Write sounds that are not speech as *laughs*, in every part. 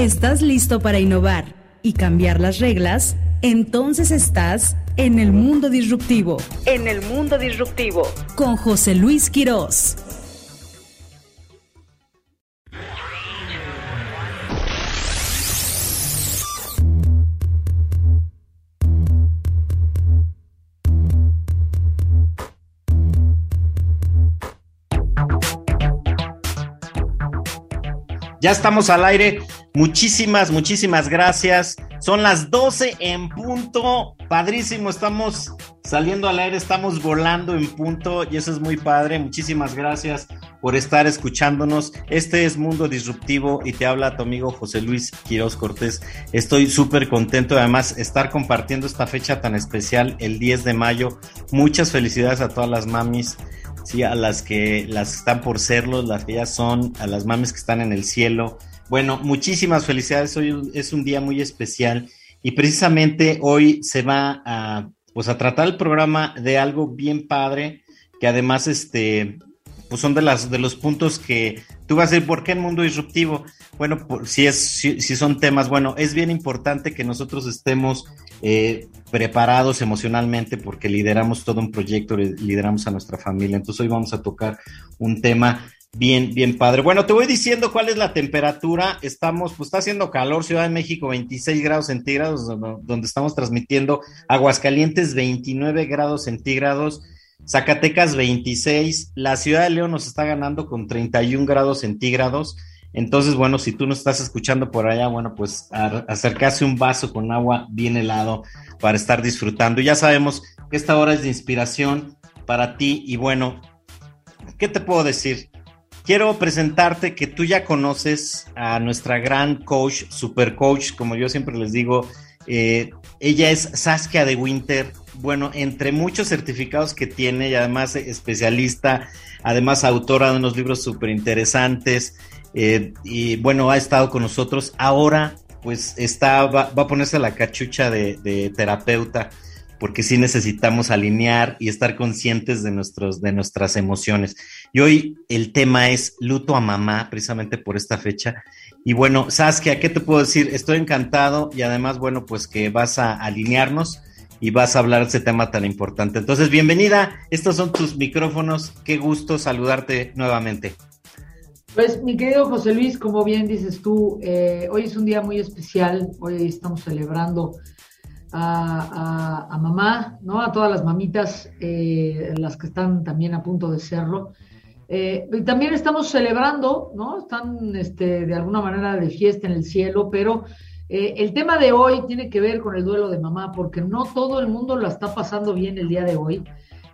¿Estás listo para innovar y cambiar las reglas? Entonces estás en el mundo disruptivo. En el mundo disruptivo. Con José Luis Quirós. Ya estamos al aire. Muchísimas, muchísimas gracias. Son las 12 en punto. Padrísimo, estamos saliendo al aire, estamos volando en punto y eso es muy padre. Muchísimas gracias por estar escuchándonos. Este es Mundo Disruptivo y te habla tu amigo José Luis Quiroz Cortés. Estoy súper contento de además estar compartiendo esta fecha tan especial, el 10 de mayo. Muchas felicidades a todas las mamis sí, a las que las están por serlos, las que ya son, a las mames que están en el cielo. Bueno, muchísimas felicidades. Hoy es un día muy especial y precisamente hoy se va a, pues, a tratar el programa de algo bien padre que además este, pues son de, las, de los puntos que tú vas a decir, ¿por qué el mundo disruptivo? Bueno, si, es, si, son temas, bueno, es bien importante que nosotros estemos eh, preparados emocionalmente porque lideramos todo un proyecto, lideramos a nuestra familia. Entonces hoy vamos a tocar un tema bien, bien padre. Bueno, te voy diciendo cuál es la temperatura. Estamos, pues está haciendo calor, Ciudad de México 26 grados centígrados, donde estamos transmitiendo Aguascalientes 29 grados centígrados. Zacatecas 26, la ciudad de León nos está ganando con 31 grados centígrados. Entonces, bueno, si tú no estás escuchando por allá, bueno, pues acercarse un vaso con agua bien helado para estar disfrutando. Ya sabemos que esta hora es de inspiración para ti y bueno, ¿qué te puedo decir? Quiero presentarte que tú ya conoces a nuestra gran coach, super coach, como yo siempre les digo, eh, ella es Saskia de Winter. Bueno, entre muchos certificados que tiene y además especialista, además autora de unos libros súper interesantes. Eh, y bueno, ha estado con nosotros. Ahora, pues está, va, a ponerse la cachucha de, terapeuta, porque sí necesitamos alinear y estar conscientes de, nuestros, de nuestras emociones. Y hoy el tema es luto a mamá, precisamente por esta fecha. Y bueno, Saskia, ¿qué te puedo decir? Estoy encantado y además, bueno, pues que vas a alinearnos y vas a hablar de ese tema tan importante. Entonces, bienvenida, estos son tus micrófonos, qué gusto saludarte nuevamente. Pues mi querido José Luis, como bien dices tú, eh, hoy es un día muy especial, hoy estamos celebrando a, mamá, ¿no? A todas las mamitas, eh, las que están también a punto de serlo. Eh, y también estamos celebrando, ¿no? Están este, de alguna manera de fiesta en el cielo, pero eh, el tema de hoy tiene que ver con el duelo de mamá, porque no todo el mundo lo está pasando bien el día de hoy.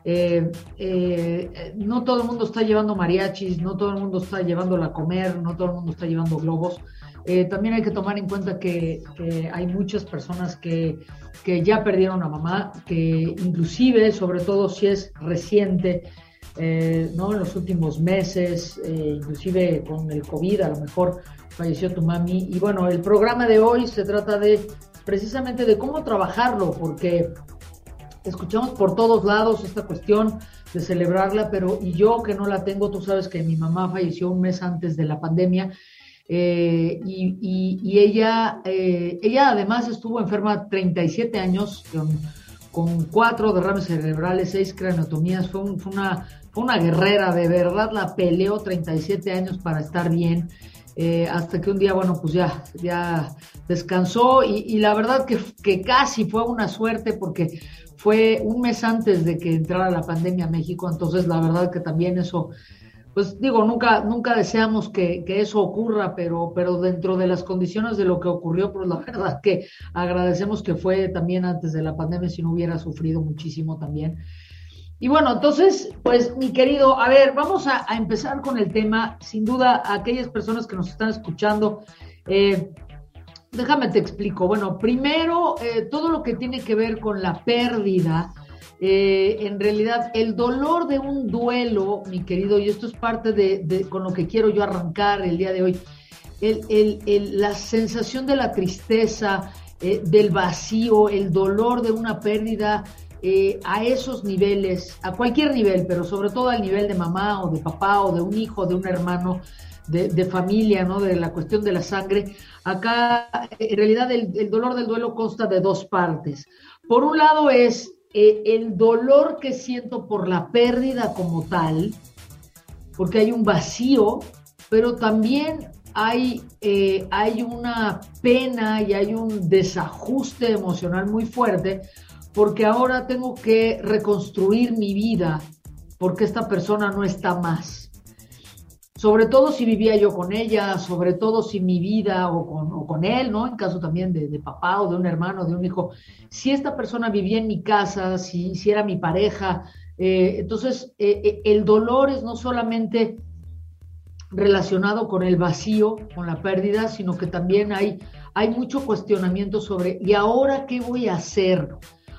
Eh, no todo el mundo está llevando mariachis, no todo el mundo está llevándola a comer, no todo el mundo está llevando globos. también hay que tomar en cuenta que, que hay muchas personas que, que, ya perdieron a mamá, que inclusive, sobre todo si es reciente, eh, ¿no? en los últimos meses, eh, inclusive con el COVID, a lo mejor falleció tu mami. Y bueno, el programa de hoy se trata de precisamente de cómo trabajarlo, porque escuchamos por todos lados esta cuestión de celebrarla, pero y yo que no la tengo, tú sabes que mi mamá falleció un mes antes de la pandemia. Eh, y, ella, ella además estuvo enferma 37 años con, cuatro derrames cerebrales, seis craneotomías, fue, fue una una guerrera, de verdad la peleó 37 años para estar bien. Eh, hasta que un día, bueno, pues ya, ya descansó y, la verdad que, que, casi fue una suerte porque fue un mes antes de que entrara la pandemia a México, entonces la verdad que también eso, pues digo, nunca, nunca deseamos que, que eso ocurra, pero, pero dentro de las condiciones de lo que ocurrió, pues la *laughs* verdad que agradecemos que fue también antes de la pandemia, si no hubiera sufrido muchísimo también. Y bueno, entonces, pues mi querido, a ver, vamos a, empezar con el tema. Sin duda, aquellas personas que nos están escuchando, eh, déjame te explico. Bueno, primero, eh, todo lo que tiene que ver con la pérdida, eh, en realidad, el dolor de un duelo, mi querido, y esto es parte de, con lo que quiero yo arrancar el día de hoy, la sensación de la tristeza, del vacío, el dolor de una pérdida eh, a esos niveles, a cualquier nivel, pero sobre todo al nivel de mamá o de papá o de un hijo, de un hermano, de, familia, ¿no? De la cuestión de la sangre. Acá, en realidad, el, dolor del duelo consta de dos partes. Por un lado es eh, el dolor que siento por la pérdida como tal, porque hay un vacío, pero también hay, eh, hay una pena y hay un desajuste emocional muy fuerte, porque ahora tengo que reconstruir mi vida, porque esta persona no está más sobre todo si vivía yo con ella, sobre todo si mi vida o con, él, ¿no? En caso también de, papá o de un hermano, de un hijo, si esta persona vivía en mi casa, si, era mi pareja, eh, entonces eh, eh, el dolor es no solamente relacionado con el vacío, con la pérdida, sino que también hay, hay mucho cuestionamiento sobre, ¿y ahora qué voy a hacer?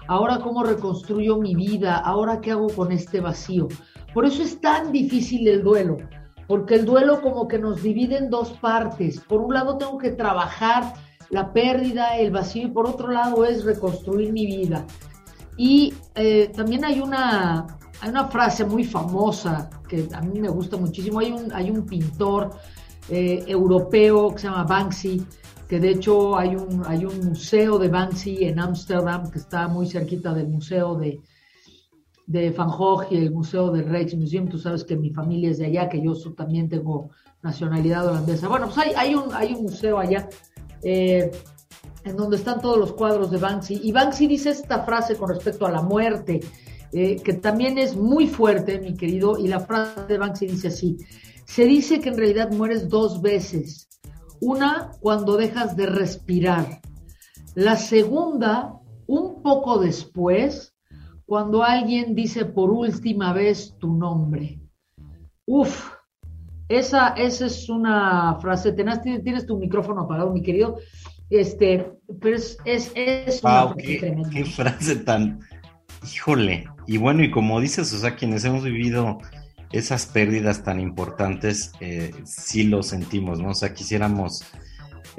¿Ahora cómo reconstruyo mi vida? ¿Ahora qué hago con este vacío? Por eso es tan difícil el duelo porque el duelo como que nos divide en dos partes. Por un lado tengo que trabajar la pérdida, el vacío, y por otro lado es reconstruir mi vida. Y eh, también hay una, hay una frase muy famosa que a mí me gusta muchísimo. Hay un, hay un pintor eh, europeo que se llama Banksy, que de hecho hay un, hay un museo de Banksy en Ámsterdam que está muy cerquita del museo de, de Van Gogh y el Museo del Rijksmuseum, tú sabes que mi familia es de allá, que yo también tengo nacionalidad holandesa. Bueno, pues hay, un, hay un museo allá eh, en donde están todos los cuadros de Banksy. Y Banksy dice esta frase con respecto a la muerte, eh, que también es muy fuerte, mi querido, y la frase de Banksy dice así, se dice que en realidad mueres dos veces. Una cuando dejas de respirar. La segunda, un poco después, cuando alguien dice por última vez tu nombre. Uf, esa, esa es una frase. Tienes, tienes tu micrófono apagado, mi querido. Este, pero es, es, es una frase qué, frase tan. Híjole. Y bueno, y como dices, o sea, quienes hemos vivido esas pérdidas tan importantes, eh, sí lo sentimos, ¿no? O sea, quisiéramos.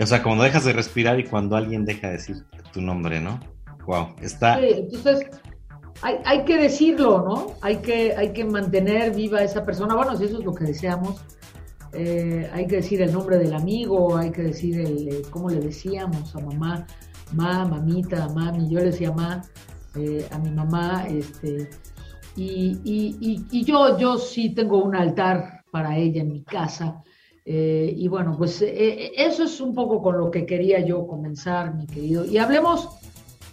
O sea, cuando dejas de respirar y cuando alguien deja de decir tu nombre, ¿no? Wow, está. Sí, entonces hay, que decirlo, ¿no? Hay que, hay que mantener viva esa persona. Bueno, si eso es lo que deseamos, eh, hay que decir el nombre del amigo, hay que decir el, eh, cómo le decíamos a mamá, ma, mamita, mami, yo le decía ma eh, a mi mamá, este, y, y, y, yo, yo sí tengo un altar para ella en mi casa. y bueno, pues eso es un poco con lo que quería yo comenzar, mi querido. Y hablemos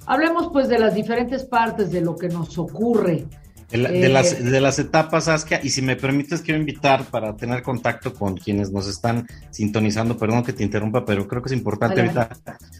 Hablemos pues de las diferentes partes de lo que nos ocurre. De, las, eh, de las etapas, Askia, y si me permites, quiero invitar para tener contacto con quienes nos están sintonizando. Perdón que te interrumpa, pero creo que es importante ahorita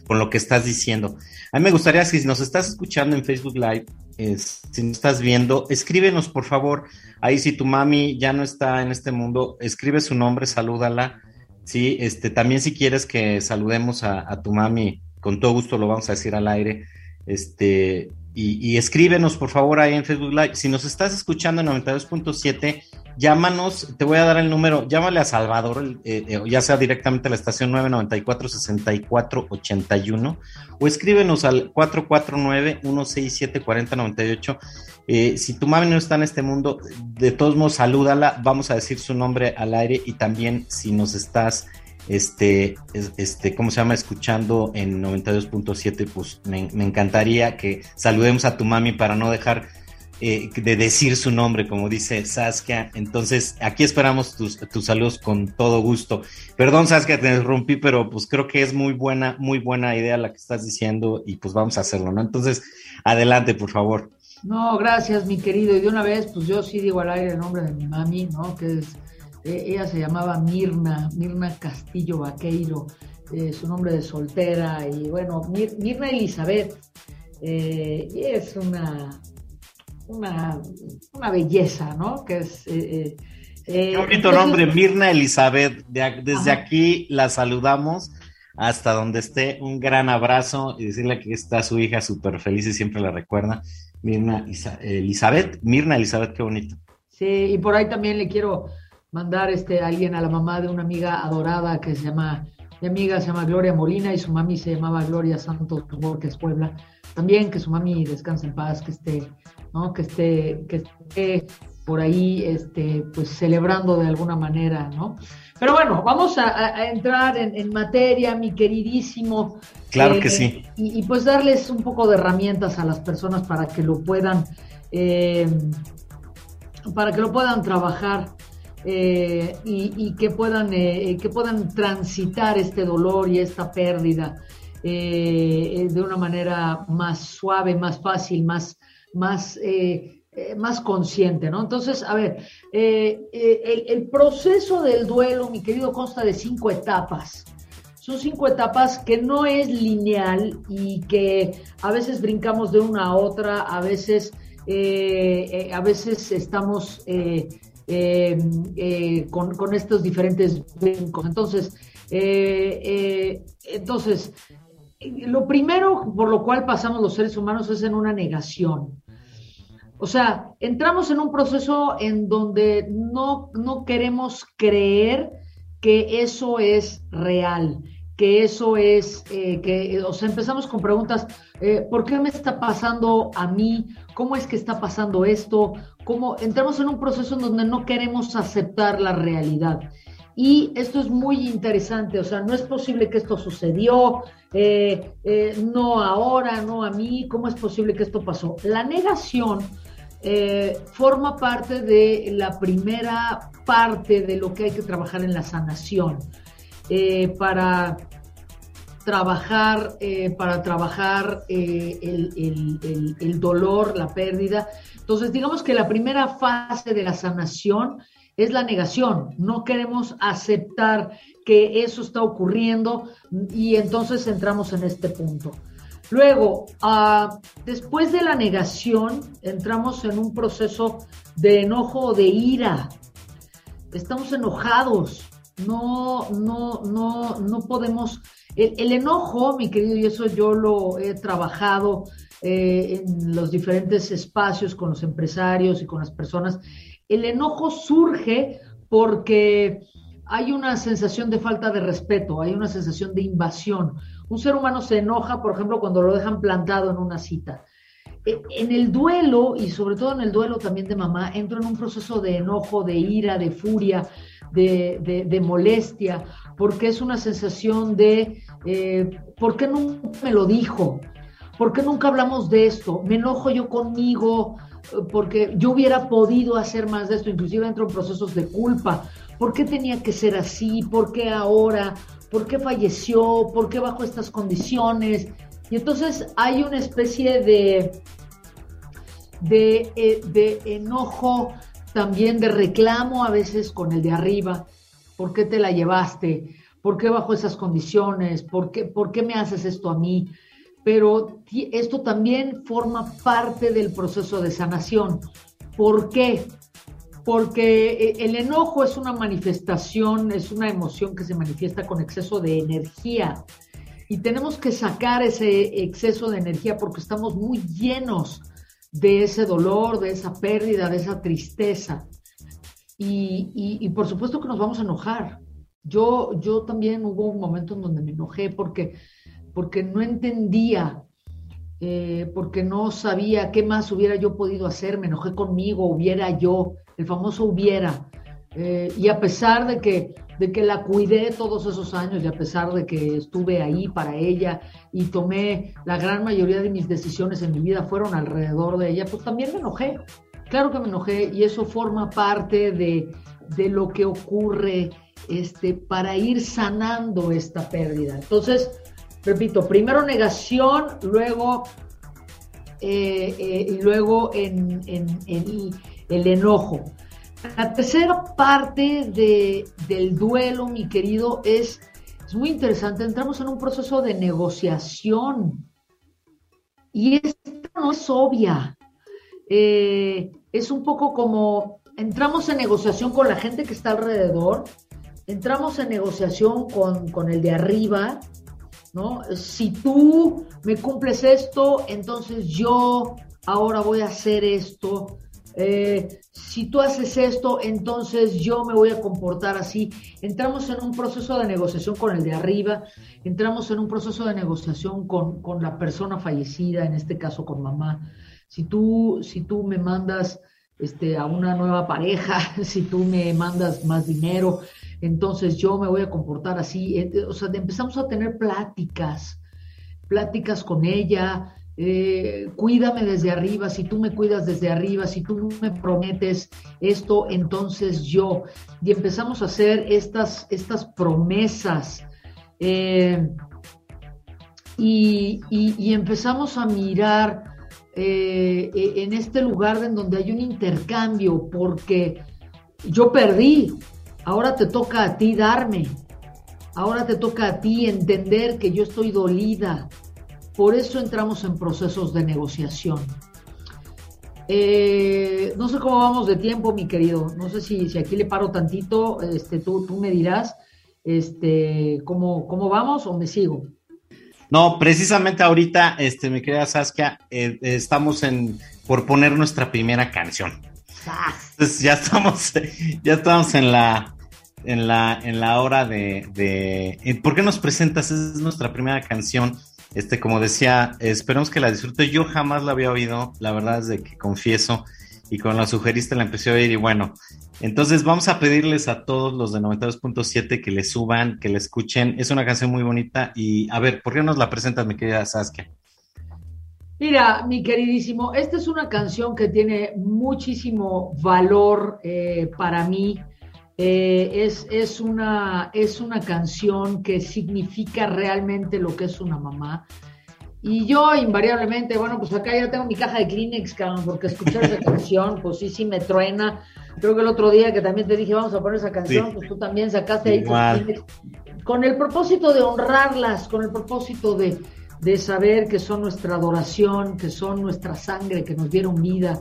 con lo que estás diciendo. A mí me gustaría, si nos estás escuchando en Facebook Live, si nos estás viendo, escríbenos por favor. Ahí, si tu mami ya no está en este mundo, escribe su nombre, salúdala. Sí, este, también si quieres que saludemos a, a tu mami, con todo gusto lo vamos a decir al aire. Este, y, escríbenos por favor ahí en Facebook Live. Si nos estás escuchando en 92.7, llámanos, te voy a dar el número, llámale a Salvador, eh, eh, ya sea directamente a la estación 994-6481 o escríbenos al 449-167-4098. Eh, si tu mami no está en este mundo, de todos modos, salúdala, vamos a decir su nombre al aire y también si nos estás este, este, ¿cómo se llama? Escuchando en 92.7, pues me, encantaría que saludemos a tu mami para no dejar eh, de decir su nombre, como dice Saskia. Entonces, aquí esperamos tus, tus, saludos con todo gusto. Perdón, Saskia, te interrumpí, pero pues creo que es muy buena, muy buena idea la que estás diciendo y pues vamos a hacerlo, ¿no? Entonces, adelante, por favor. No, gracias, mi querido. Y de una vez, pues yo sí digo al aire el nombre de mi mami, ¿no? Que es eh, ella se llamaba Mirna, Mirna Castillo Vaqueiro, eh, su nombre de soltera, y bueno, Mirna Elizabeth, eh, y es una, una, belleza, ¿no? Que es... Qué bonito nombre, Mirna Elizabeth. desde aquí la saludamos hasta donde esté. Un gran abrazo y decirle que está su hija súper feliz y siempre la recuerda. Mirna Elizabeth, Mirna Elizabeth, qué bonito. Sí, y por ahí también le quiero mandar este, a alguien a la mamá de una amiga adorada que se llama, mi amiga se llama Gloria Molina y su mami se llamaba Gloria Santos es Puebla. También que su mami descanse en paz, que esté, ¿no? Que esté, que esté por ahí, este, pues celebrando de alguna manera, ¿no? Pero bueno, vamos a, entrar en, materia, mi queridísimo. Claro que eh, sí. Y, pues darles un poco de herramientas a las personas para que lo puedan, eh, para que lo puedan trabajar eh, y, que puedan, que puedan transitar este dolor y esta pérdida de una manera más suave, más fácil, más, más eh, más consciente, ¿no? Entonces, a ver, eh, eh, el, proceso del duelo, mi querido, consta de cinco etapas. Son cinco etapas que no es lineal y que a veces brincamos de una a otra, a veces, a veces estamos con, con, estos diferentes brincos. Entonces, entonces, lo primero por lo cual pasamos los seres humanos es en una negación. O sea, entramos en un proceso en donde no, no queremos creer que eso es real, que eso es, eh, que, o sea, empezamos con preguntas, eh, ¿por qué me está pasando a mí? ¿Cómo es que está pasando esto? ¿Cómo? Entramos en un proceso en donde no queremos aceptar la realidad. Y esto es muy interesante, o sea, no es posible que esto sucedió, eh, no ahora, no a mí, ¿cómo es posible que esto pasó? La negación eh, forma parte de la primera parte de lo que hay que trabajar en la sanación. Eh, para trabajar, eh, para trabajar el, el, dolor, la pérdida. Entonces, digamos que la primera fase de la sanación es la negación. No queremos aceptar que eso está ocurriendo y entonces entramos en este punto. Luego, ah, después de la negación, entramos en un proceso de enojo o de ira. Estamos enojados. No, no, no, no podemos. El, enojo, mi querido, y eso yo lo he trabajado eh, en los diferentes espacios con los empresarios y con las personas. El enojo surge porque hay una sensación de falta de respeto, hay una sensación de invasión un ser humano se enoja, por ejemplo, cuando lo dejan plantado en una cita. E, en el duelo, y sobre todo en el duelo también de mamá, entro en un proceso de enojo, de ira, de furia, de, molestia, porque es una sensación de, eh, ¿por qué nunca me lo dijo? ¿Por qué nunca hablamos de esto? Me enojo yo conmigo porque yo hubiera podido hacer más de esto, inclusive entro en procesos de culpa. ¿Por qué tenía que ser así? ¿Por qué ahora? ¿por qué falleció? ¿Por qué bajo estas condiciones? Y entonces hay una especie de, de, eh, de enojo, también de reclamo a veces con el de arriba. ¿Por qué te la llevaste? ¿Por qué bajo esas condiciones? ¿Por qué, ¿Por qué me haces esto a mí? Pero esto también forma parte del proceso de sanación. ¿Por qué? porque eh, el enojo es una manifestación, es una emoción que se manifiesta con exceso de energía. Y tenemos que sacar ese exceso de energía porque estamos muy llenos de ese dolor, de esa pérdida, de esa tristeza. Y, por supuesto que nos vamos a enojar. Yo, yo también hubo un momento en donde me enojé porque, porque no entendía, eh, porque no sabía qué más hubiera yo podido hacer, me enojé conmigo, hubiera yo el famoso hubiera. Eh, y a pesar de que, de que la cuidé todos esos años y a pesar de que estuve ahí para ella y tomé la gran mayoría de mis decisiones en mi vida fueron alrededor de ella, pues también me enojé. Claro que me enojé y eso forma parte de, de lo que ocurre este, para ir sanando esta pérdida. Entonces, repito, primero negación, luego, eh, eh, y luego en, el enojo. La tercera parte de, del duelo, mi querido, es, es muy interesante. Entramos en un proceso de negociación. Y esta no es obvia. Eh, es un poco como entramos en negociación con la gente que está alrededor, entramos en negociación con, con el de arriba, ¿no? Si tú me cumples esto, entonces yo ahora voy a hacer esto. Eh, si tú haces esto, entonces yo me voy a comportar así. Entramos en un proceso de negociación con el de arriba, entramos en un proceso de negociación con, la persona fallecida, en este caso con mamá. Si tú, si tú me mandas este, a una nueva pareja *laughs* si tú me mandas más dinero, entonces yo me voy a comportar así. O sea, empezamos a tener pláticas, pláticas con ella, eh, cuídame desde arriba, si tú me cuidas desde arriba, si tú me prometes esto, entonces yo. Y empezamos a hacer estas, estas promesas. Eh, y, empezamos a mirar eh, e, en este lugar en donde hay un intercambio, porque yo perdí, ahora te toca a ti darme, ahora te toca a ti entender que yo estoy dolida, por eso entramos en procesos de negociación. Eh, no sé cómo vamos de tiempo, mi querido. No sé si, si aquí le paro tantito. Este, tú, tú me dirás este, cómo, cómo vamos o me sigo. No, precisamente ahorita, este, mi querida Saskia, eh, estamos en por poner nuestra primera canción. Entonces ya estamos, ya estamos en la, en la, en la hora de, de, eh, ¿por qué nos presentas? Es nuestra primera canción. Este, como decía, esperemos que la disfrute. Yo jamás la había oído, la verdad es de que confieso, y con la sugeriste la empecé a oír y bueno, entonces vamos a pedirles a todos los de 92.7 que le suban, que le escuchen. Es una canción muy bonita y a ver, ¿por qué nos la presentas, mi querida Saskia? Mira, mi queridísimo, esta es una canción que tiene muchísimo valor eh, para mí. Eh, es, es, una, es una canción que significa realmente lo que es una mamá. Y yo invariablemente, bueno, pues acá ya tengo mi caja de Kleenex, cabrón, porque escuchar esa *laughs* canción, pues sí, sí me truena. Creo que el otro día que también te dije, vamos a poner esa canción, pues tú también sacaste ahí Kleenex, con el propósito de honrarlas, con el propósito de, de saber que son nuestra adoración, que son nuestra sangre, que nos dieron vida,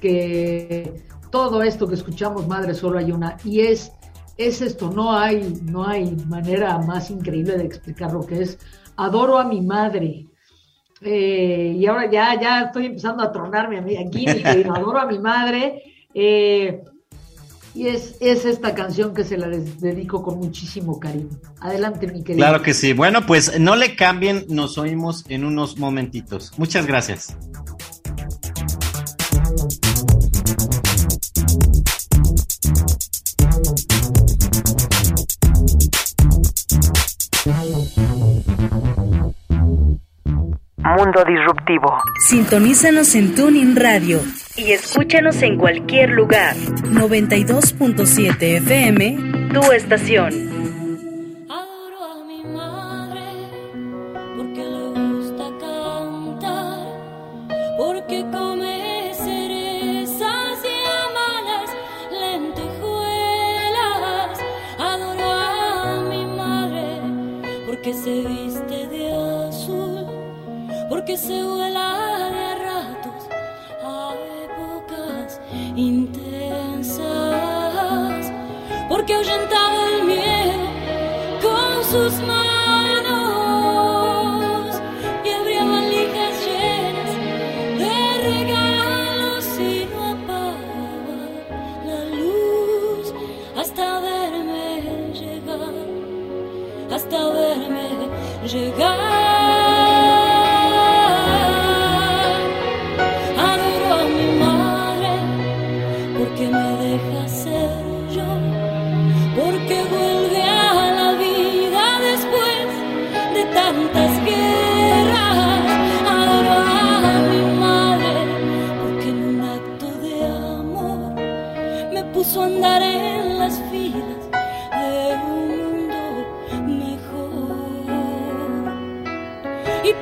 que todo esto que escuchamos, Madre, solo hay una, y es, es esto, no hay, no hay manera más increíble de explicar lo que es. Adoro a mi madre. Eh, y ahora ya, ya estoy empezando a tronarme a mí aquí, *laughs* adoro a mi madre. Eh, y es, es, esta canción que se la dedico con muchísimo cariño. Adelante, mi querido. Claro que sí. Bueno, pues no le cambien, nos oímos en unos momentitos. Muchas gracias. Mundo Disruptivo. Sintonízanos en Tuning Radio y escúchanos en cualquier lugar. 92.7 FM, tu estación.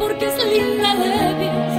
En el mundo.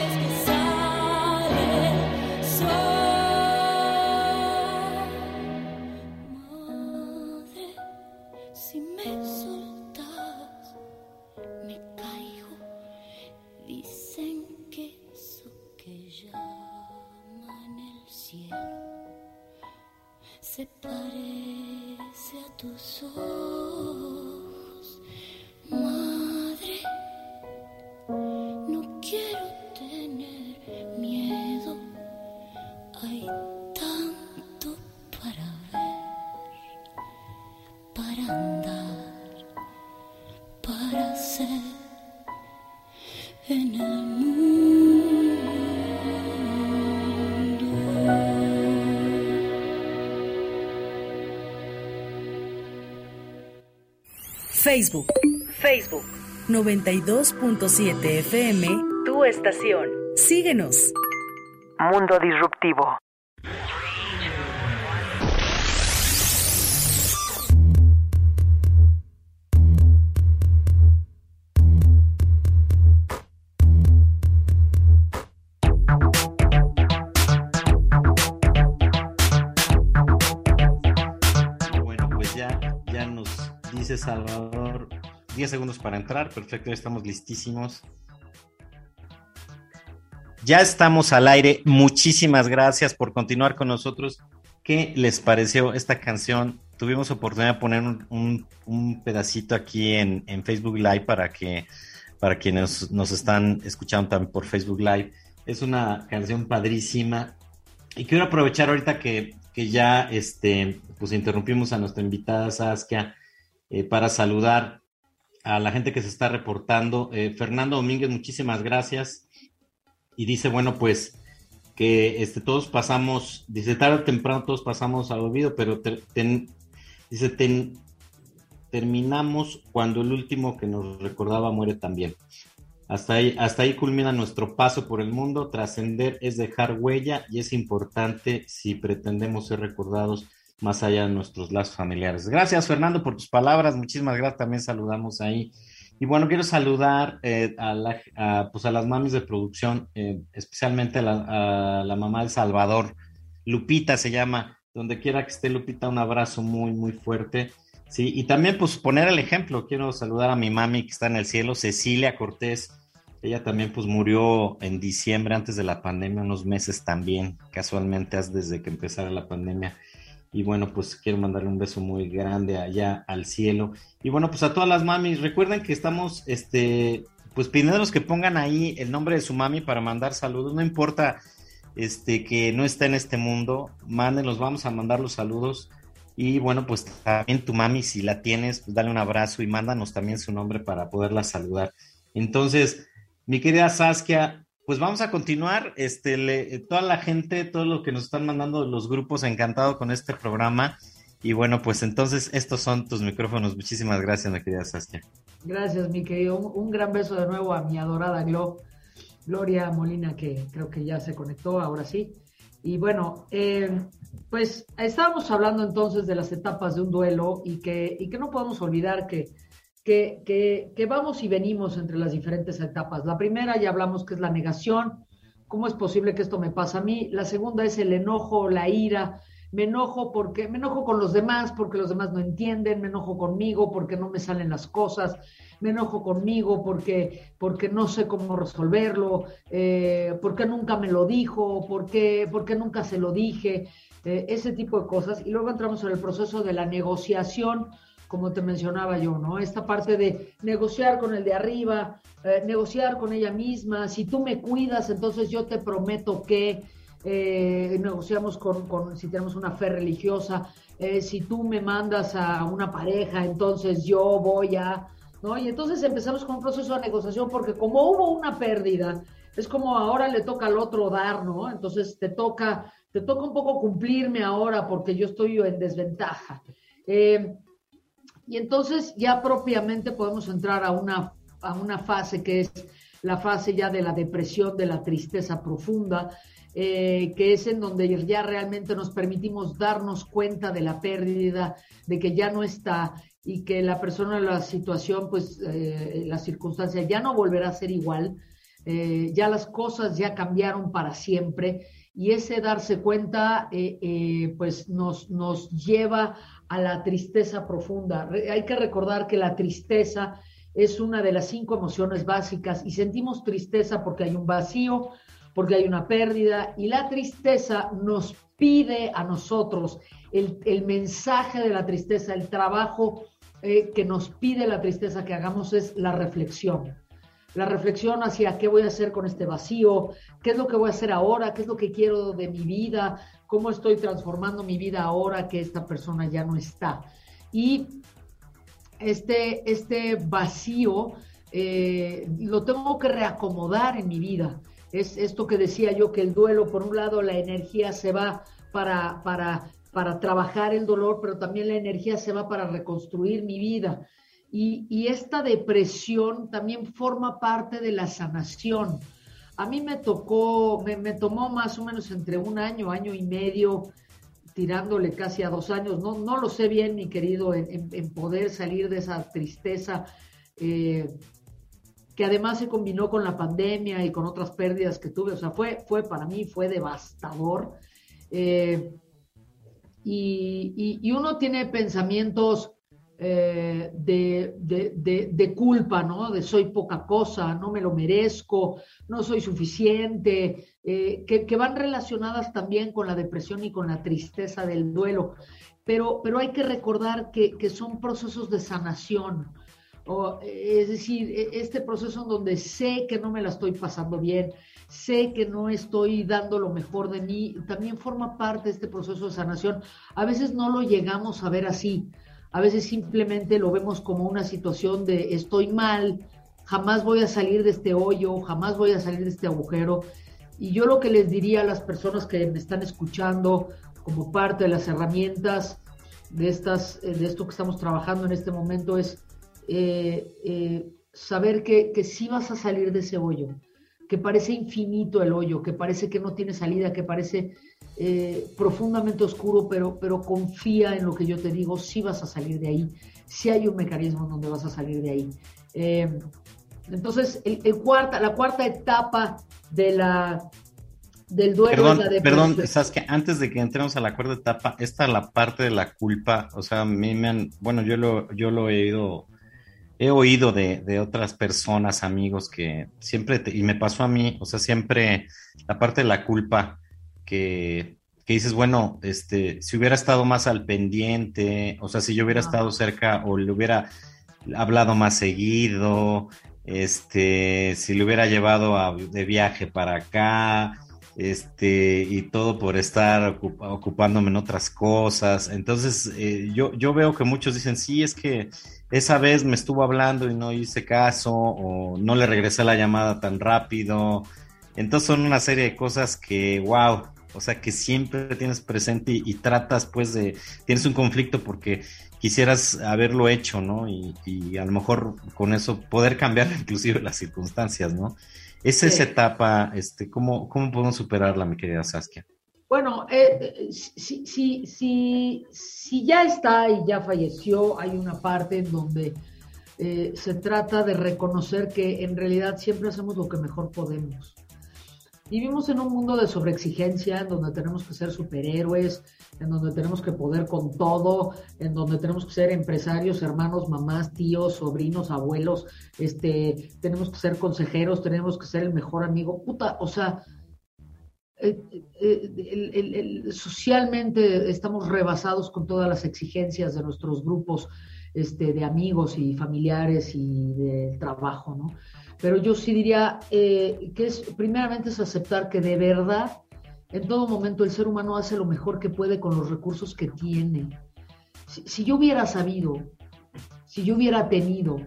Cada Facebook Facebook, 92.7 FM. tu estación. Síguenos. Mundo Disruptivo. Para entrar. Perfecto, ya estamos listísimos. Ya estamos al aire. Muchísimas gracias por continuar con nosotros. ¿Qué les pareció esta canción? Tuvimos oportunidad de poner un, pedacito aquí en, en Facebook Live para que para quienes nos están escuchando también por Facebook Live. Es una canción padrísima. Y quiero aprovechar ahorita que, que ya este, pues interrumpimos a nuestra invitada Saskia eh, para saludar a la gente que se está reportando. Eh, Fernando Domínguez, muchísimas gracias. Y dice, bueno, pues que este, todos pasamos, dice, tarde o temprano todos pasamos al olvido, pero dice, terminamos cuando el último que nos recordaba muere también. Hasta ahí, hasta ahí culmina nuestro paso por el mundo. Trascender es dejar huella y es importante si pretendemos ser recordados más allá de nuestros lazos familiares. Gracias, Fernando, por tus palabras. Muchísimas gracias. También saludamos ahí. Y bueno, quiero saludar eh, a, la- a, pues a las mamis de producción, eh, especialmente a la, a la mamá del Salvador. Lupita se llama. Donde quiera que esté Lupita, un abrazo muy, muy fuerte. Sí, y también pues poner el ejemplo. Quiero saludar a mi mami que está en el cielo, Cecilia Cortés. Ella también pues murió en diciembre antes de la pandemia, unos meses también, casualmente as- desde que empezara la pandemia. Y bueno, pues quiero mandarle un beso muy grande allá al cielo. Y bueno, pues a todas las mamis, recuerden que estamos, este, pues pidiéndolos que pongan ahí el nombre de su mami para mandar saludos. No importa, este, que no está en este mundo, mándenlos, vamos a mandar los saludos. Y bueno, pues también tu mami, si la tienes, pues dale un abrazo y mándanos también su nombre para poderla saludar. Entonces, mi querida Saskia, pues vamos a continuar. Este, le- toda la gente, todo lo que nos están mandando los grupos, encantado con este programa. Y bueno, pues entonces estos son tus micrófonos. Muchísimas gracias, mi querida Saskia. Gracias, mi querido. Un, gran beso de nuevo a mi adorada Glo, Gloria Molina, que creo que ya se conectó, ahora sí. Y bueno, eh, pues estábamos hablando entonces de las etapas de un duelo y que, y que no podemos olvidar que, que, vamos y venimos entre las diferentes etapas. La primera ya hablamos que es la negación. ¿Cómo es posible que esto me pase a mí? La segunda es el enojo, la ira. Me enojo porque me enojo con los demás porque los demás no entienden, me enojo conmigo porque no me salen las cosas, me enojo conmigo porque, porque no sé cómo resolverlo, eh, porque nunca me lo dijo, porque, porque nunca se lo dije, eh, ese tipo de cosas. Y luego entramos en el proceso de la negociación, como te mencionaba yo, ¿no? Esta parte de negociar con el de arriba, eh, negociar con ella misma, si tú me cuidas, entonces yo te prometo que eh, negociamos con, si tenemos una fe religiosa, eh, si tú me mandas a una pareja, entonces yo voy a, ¿no? Y entonces empezamos con un proceso de negociación porque como hubo una pérdida, es como ahora le toca al otro dar, ¿no? Entonces te toca, te toca un poco cumplirme ahora porque yo estoy en desventaja. Eh, y entonces ya propiamente podemos entrar a una, a una fase que es la fase ya de la depresión, de la tristeza profunda, eh, que es en donde ya realmente nos permitimos darnos cuenta de la pérdida, de que ya no está y que la persona, la situación, pues eh, la circunstancia ya no volverá a ser igual, eh, ya las cosas ya cambiaron para siempre. Y ese darse cuenta pues nos, nos lleva a la tristeza profunda. Hay que recordar que la tristeza es una de las cinco emociones básicas y sentimos tristeza porque hay un vacío, porque hay una pérdida y la tristeza nos pide a nosotros el, mensaje de la tristeza, el trabajo eh, que nos pide la tristeza que hagamos es la reflexión. La reflexión hacia qué voy a hacer con este vacío, qué es lo que voy a hacer ahora, qué es lo que quiero de mi vida, cómo estoy transformando mi vida ahora que esta persona ya no está. Y este, este vacío eh, lo tengo que reacomodar en mi vida. Es esto que decía yo, que el duelo, por un lado, la energía se va para, para, para trabajar el dolor, pero también la energía se va para reconstruir mi vida. Y, y esta depresión también forma parte de la sanación. A mí me tocó, me, tomó más o menos entre un año, año y medio, tirándole casi a dos años. No, no lo sé bien, mi querido, en, poder salir de esa tristeza. Eh, que además se combinó con la pandemia y con otras pérdidas que tuve. O sea, fue, fue para mí, fue devastador. Eh, y, uno tiene pensamientos eh, de, de, de, culpa, ¿no? De soy poca cosa, no me lo merezco, no soy suficiente, eh, que, que, van relacionadas también con la depresión y con la tristeza del duelo. Pero, pero hay que recordar que, que son procesos de sanación es decir, e, este proceso en donde sé que no me la estoy pasando bien, sé que no estoy dando lo mejor de mí, también forma parte de este proceso de sanación. A veces no lo llegamos a ver así, a veces simplemente lo vemos como una situación de estoy mal, jamás voy a salir de este hoyo, jamás voy a salir de este agujero. Y yo lo que les diría a las personas que me están escuchando como parte de las herramientas de, estas, de esto que estamos trabajando en este momento es eh, eh, saber que, que sí vas a salir de ese hoyo, que parece infinito el hoyo, que parece que no tiene salida, que parece eh, profundamente oscuro, pero, pero confía en lo que yo te digo, sí vas a salir de ahí, sí hay un mecanismo donde vas a salir de ahí. entonces, el, el, cuarta, la cuarta etapa de la, del duelo perdón, la Perdón, sabes que antes de que entremos a la cuarta etapa, esta la parte de la culpa, o sea, a mí me han, bueno, yo lo, yo lo he ido he oído de, de, otras personas, amigos, que siempre, y me pasó a mí, o sea, siempre la parte de la culpa que, que, dices, bueno, este, si hubiera estado más al pendiente, o sea, si yo hubiera estado cerca o le hubiera hablado más seguido, este, si le hubiera llevado a, de viaje para acá, este, y todo por estar ocupándome en otras cosas. Entonces, eh, yo, yo veo que muchos dicen, sí, es que esa vez me estuvo hablando y no hice caso o no le regresé la llamada tan rápido. Entonces son una serie de cosas que, wow, o sea que siempre tienes presente y, tratas pues de, tienes un conflicto porque quisieras haberlo hecho, ¿no? Y, y, a lo mejor con eso poder cambiar *laughs* inclusive las circunstancias, ¿no? Es esa etapa, este, ¿cómo, ¿cómo podemos superarla, mi querida Saskia? Bueno, eh, si, si, si, si, ya está y ya falleció, hay una parte en donde eh, se trata de reconocer que en realidad siempre hacemos lo que mejor podemos. Vivimos en un mundo de sobreexigencia, en donde tenemos que ser superhéroes, en donde tenemos que poder con todo, en donde tenemos que ser empresarios, hermanos, mamás, tíos, sobrinos, abuelos, este, tenemos que ser consejeros, tenemos que ser el mejor amigo. Puta, o sea, eh, eh, socialmente estamos rebasados con todas las exigencias de nuestros grupos este, de amigos y familiares y de trabajo, ¿no? Pero yo sí diría eh, que es, primeramente es aceptar que de verdad En todo momento el ser humano hace lo mejor que puede con los recursos que tiene. Si, si yo hubiera sabido, si yo hubiera tenido,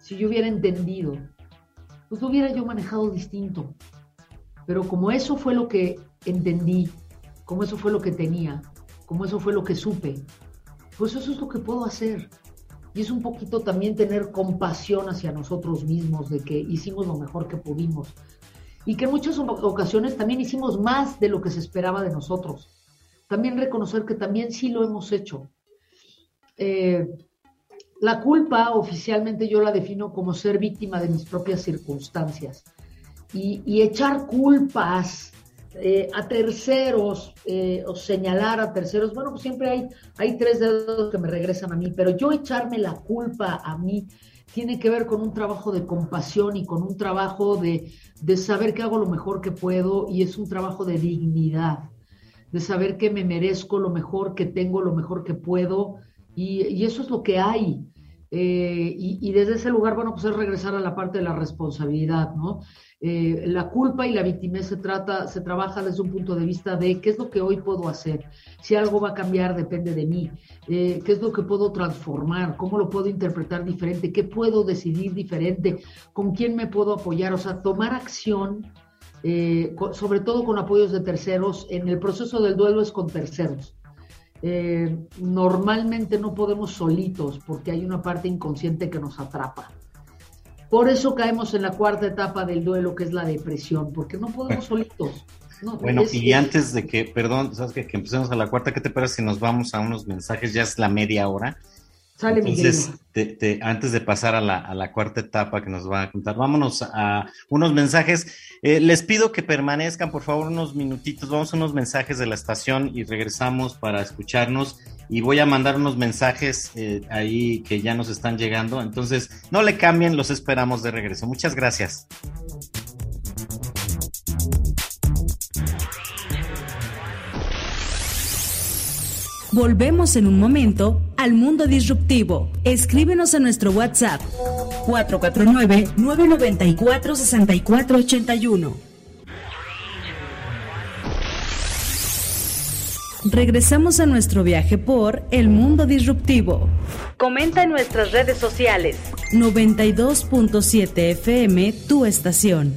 si yo hubiera entendido, pues lo hubiera yo manejado distinto. Pero como eso fue lo que entendí, como eso fue lo que tenía, como eso fue lo que supe, pues eso es lo que puedo hacer. Y es un poquito también tener compasión hacia nosotros mismos de que hicimos lo mejor que pudimos. Y que en muchas ocasiones también hicimos más de lo que se esperaba de nosotros. También reconocer que también sí lo hemos hecho. Eh, la culpa oficialmente yo la defino como ser víctima de mis propias circunstancias. Y, y echar culpas eh, a terceros eh, o señalar a terceros, bueno, pues siempre hay, hay tres dedos que me regresan a mí, pero yo echarme la culpa a mí tiene que ver con un trabajo de compasión y con un trabajo de, de saber que hago lo mejor que puedo y es un trabajo de dignidad, de saber que me merezco lo mejor que tengo, lo mejor que puedo y, y eso es lo que hay. Eh, y, desde ese lugar, bueno, pues es regresar a la parte de la responsabilidad, ¿no? Eh, la culpa y la victimez se trata, se trabaja desde un punto de vista de qué es lo que hoy puedo hacer, si algo va a cambiar depende de mí, eh, qué es lo que puedo transformar, cómo lo puedo interpretar diferente, qué puedo decidir diferente, con quién me puedo apoyar, o sea, tomar acción, sobre todo con apoyos de terceros, en el proceso del duelo es con terceros. Eh, normalmente no podemos solitos porque hay una parte inconsciente que nos atrapa. Por eso caemos en la cuarta etapa del duelo, que es la depresión, porque no podemos solitos. No, bueno, es, y antes de que, perdón, sabes que, que, empecemos a la cuarta, ¿qué te parece si nos vamos a unos mensajes? Ya es la media hora. Sale Entonces, te, te, antes de pasar a la, a la, cuarta etapa que nos va a contar, vámonos a unos mensajes. Eh, les pido que permanezcan, por favor, unos minutitos. Vamos a unos mensajes de la estación y regresamos para escucharnos. Y voy a mandar unos mensajes eh, ahí que ya nos están llegando. Entonces, no le cambien, los esperamos de regreso. Muchas gracias. Volvemos en un momento al mundo disruptivo. Escríbenos a nuestro WhatsApp 449-994-6481. Regresamos a nuestro viaje por el mundo disruptivo. Comenta en nuestras redes sociales. 92.7 FM, tu estación.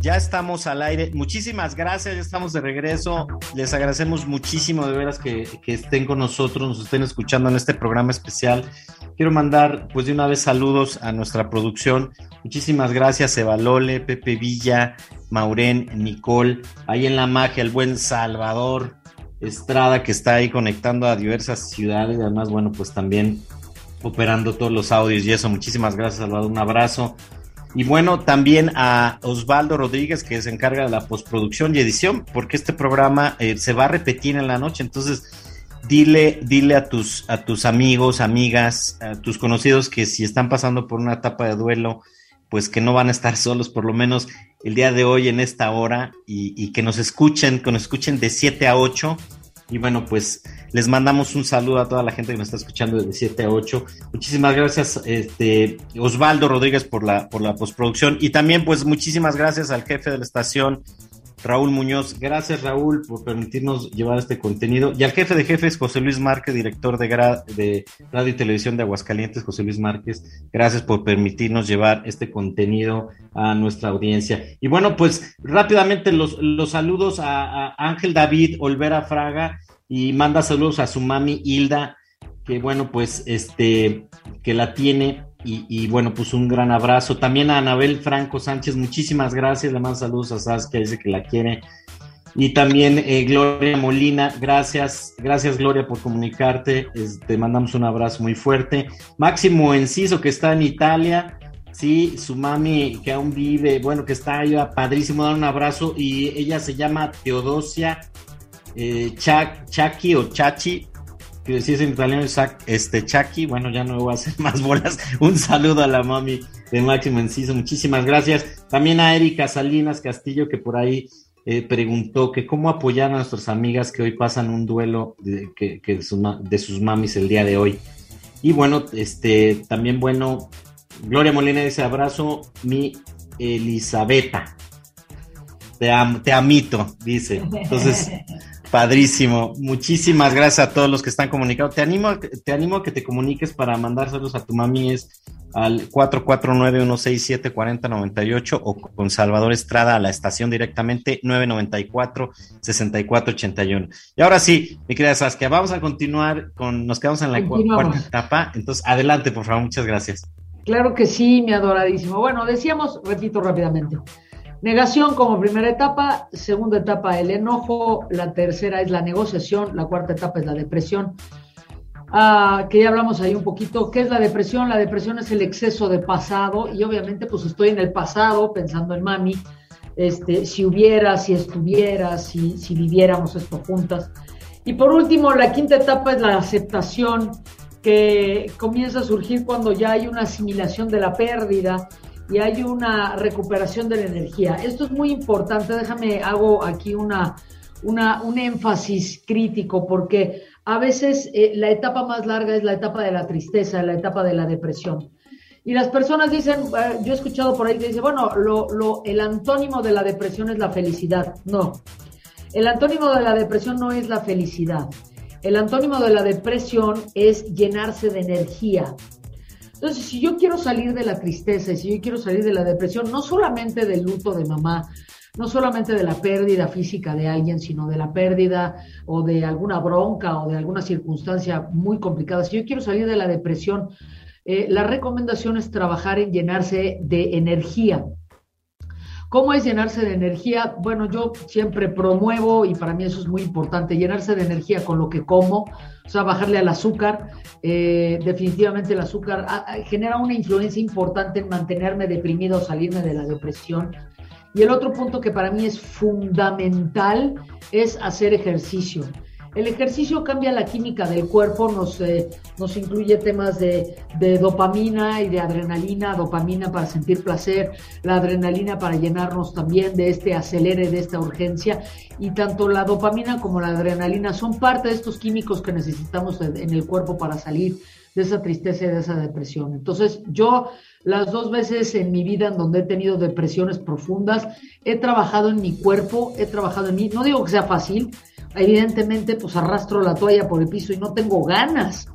Ya estamos al aire. Muchísimas gracias, ya estamos de regreso. Les agradecemos muchísimo de veras que, estén con nosotros, nos estén escuchando en este programa especial. Quiero mandar pues de una vez saludos a nuestra producción. Muchísimas gracias, Evalole, Pepe Villa, Maurén, Nicole, ahí en la magia, el buen Salvador Estrada que está ahí conectando a diversas ciudades. Además, bueno, pues también operando todos los audios y eso. Muchísimas gracias, Salvador. Un abrazo. Y bueno, también a Osvaldo Rodríguez, que se encarga de la postproducción y edición, porque este programa eh, se va a repetir en la noche. Entonces, dile, dile a tus, a tus amigos, amigas, a tus conocidos que si están pasando por una etapa de duelo, pues que no van a estar *laughs* solos, por lo menos el día de hoy en esta hora, y, que nos escuchen, que nos escuchen de 7 a 8 y bueno, pues les mandamos un saludo a toda la gente que nos está escuchando de 7 a 8. Muchísimas gracias, este, Osvaldo Rodríguez, por la, por la postproducción. Y también, pues, muchísimas gracias al jefe de la estación, Raúl Muñoz. Gracias, Raúl, por permitirnos llevar este contenido. Y al jefe de jefes, José Luis Márquez, director de, de Radio y Televisión de Aguascalientes, José Luis Márquez. Gracias por permitirnos llevar este contenido a nuestra audiencia. Y bueno, pues rápidamente los, los saludos a, a Ángel David Olvera Fraga y manda saludos a su mami Hilda, que bueno, pues este, que la tiene y, y, bueno, pues un gran abrazo. También a Anabel Franco Sánchez, muchísimas gracias. Le mando saludos a Saskia, dice que la quiere. Y también eh, Gloria Molina, gracias, gracias Gloria por comunicarte. Te este, mandamos un abrazo muy fuerte. Máximo Enciso, que está en Italia. Sí, su mami que aún vive, bueno, que está ahí, padrísimo, dar un abrazo. Y ella se llama Teodosia eh, Chaki o Chachi, que es en italiano, este Chaki, bueno, ya no voy a hacer *laughs* más bolas. Un saludo a la mami de Máximo Enciso, muchísimas gracias. También a Erika Salinas Castillo, que por ahí eh, preguntó que cómo apoyar a nuestras amigas que hoy pasan un duelo de, sus, de, mamis el día de hoy. Y bueno, este, también bueno, Gloria Molina dice abrazo mi Elisabetta. Te, am, te amito, dice. Entonces, *laughs* padrísimo. Muchísimas gracias a todos los que están comunicados. Te animo, te animo a que te comuniques para mandárselos a tu mami. Es al 449-167-4098 o con Salvador Estrada a la estación directamente 994-6481. Y ahora sí, mi querida Saskia, vamos a continuar con, nos quedamos en la cuarta etapa, entonces adelante, por favor, muchas gracias. Claro que sí, mi adoradísimo. Bueno, decíamos, repito rápidamente, negación como primera etapa, segunda etapa el enojo, la tercera es la negociación, la cuarta etapa es la depresión Ah, que ya hablamos ahí un poquito, ¿qué es la depresión? La depresión es el exceso de pasado y obviamente pues estoy en el pasado pensando en mami, este, si hubiera, si estuviera, si, si viviéramos esto juntas. Y por último, la quinta etapa es la aceptación que comienza a surgir cuando ya hay una asimilación de la pérdida y hay una recuperación de la energía. Esto es muy importante, déjame, hago aquí una, una, un énfasis crítico porque a veces eh, la etapa más larga es la etapa de la tristeza, la etapa de la depresión. Y las personas dicen, eh, yo he escuchado por ahí que dice, bueno, lo, lo, el antónimo de la depresión es la felicidad. No, el antónimo de la depresión no es la felicidad. El antónimo de la depresión es llenarse de energía. Entonces, si yo quiero salir de la tristeza y si yo quiero salir de la depresión, no solamente del luto de mamá, no solamente de la pérdida física de alguien, sino de la pérdida o de alguna bronca o de alguna circunstancia muy complicada. Si yo quiero salir de la depresión, eh, la recomendación es trabajar en llenarse de energía. ¿Cómo es llenarse de energía? Bueno, yo siempre promuevo, y para mí eso es muy importante, llenarse de energía con lo que como, o sea, bajarle al azúcar. Eh, definitivamente el azúcar ah, ah, genera una influencia importante en mantenerme deprimido o salirme de la depresión. Y el otro punto que para mí es fundamental es hacer ejercicio. El ejercicio cambia la química del cuerpo, nos, eh, nos incluye temas de, de, dopamina y de adrenalina, dopamina para sentir placer, la adrenalina para llenarnos también de este acelere, de esta urgencia. Y tanto la dopamina como la adrenalina son parte de estos químicos que necesitamos en el cuerpo para salir de esa tristeza y de esa depresión. Entonces, yo las dos veces en mi vida en donde he tenido depresiones profundas, he trabajado en mi cuerpo, he trabajado en mí. No digo que sea fácil, evidentemente pues arrastro la toalla por el piso y no tengo ganas,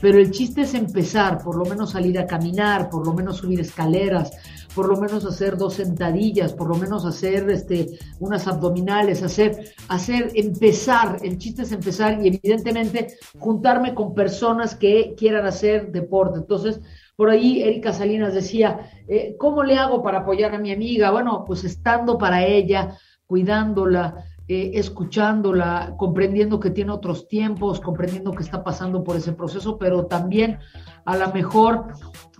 pero el chiste es empezar, por lo menos salir a caminar, por lo menos subir escaleras, por lo menos hacer dos sentadillas, por lo menos hacer este, unas abdominales, hacer, hacer, empezar, el chiste es empezar y evidentemente juntarme con personas que quieran hacer deporte. Entonces, por ahí Erika Salinas decía, eh, ¿cómo le hago para apoyar a mi amiga? Bueno, pues estando para ella, cuidándola, eh, escuchándola, comprendiendo que tiene otros tiempos, comprendiendo que está pasando por ese proceso, pero también a lo mejor